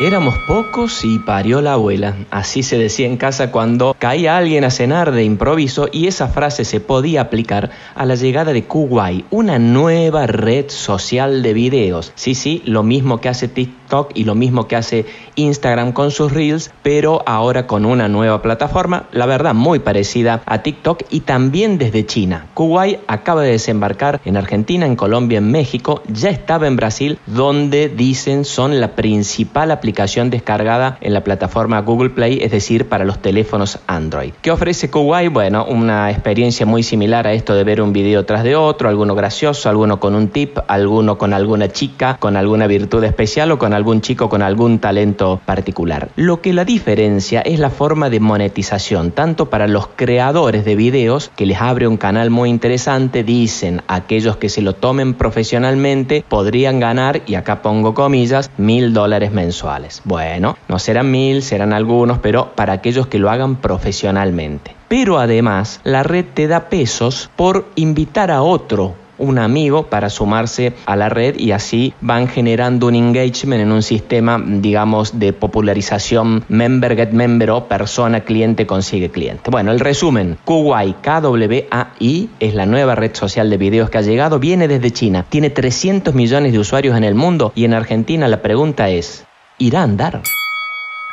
Éramos pocos y parió la abuela. Así se decía en casa cuando caía alguien a cenar de improviso y esa frase se podía aplicar a la llegada de Kuwait, una nueva red social de videos. Sí, sí, lo mismo que hace TikTok y lo mismo que hace Instagram con sus reels, pero ahora con una nueva plataforma, la verdad muy parecida a TikTok y también desde China. Kuwait acaba de desembarcar en Argentina, en Colombia, en México, ya estaba en Brasil, donde dicen son la principal aplicación aplicación descargada en la plataforma Google Play, es decir, para los teléfonos Android. ¿Qué ofrece Kuwait? Bueno, una experiencia muy similar a esto de ver un video tras de otro, alguno gracioso, alguno con un tip, alguno con alguna chica, con alguna virtud especial o con algún chico con algún talento particular. Lo que la diferencia es la forma de monetización, tanto para los creadores de videos, que les abre un canal muy interesante, dicen aquellos que se lo tomen profesionalmente podrían ganar, y acá pongo comillas, mil dólares mensuales. Bueno, no serán mil, serán algunos, pero para aquellos que lo hagan profesionalmente. Pero además, la red te da pesos por invitar a otro un amigo para sumarse a la red y así van generando un engagement en un sistema, digamos, de popularización member get member o persona cliente consigue cliente. Bueno, el resumen, Kuwait, KWAI, es la nueva red social de videos que ha llegado, viene desde China, tiene 300 millones de usuarios en el mundo y en Argentina la pregunta es, irá a andar.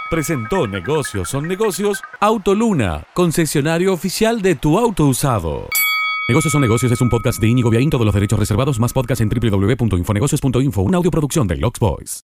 Presentó Negocios son negocios Autoluna, concesionario oficial de tu auto usado. Negocios son negocios es un podcast de Íñigo Viaín, todos los derechos reservados, más podcast en www.infonegocios.info, una audioproducción de Lux Boys.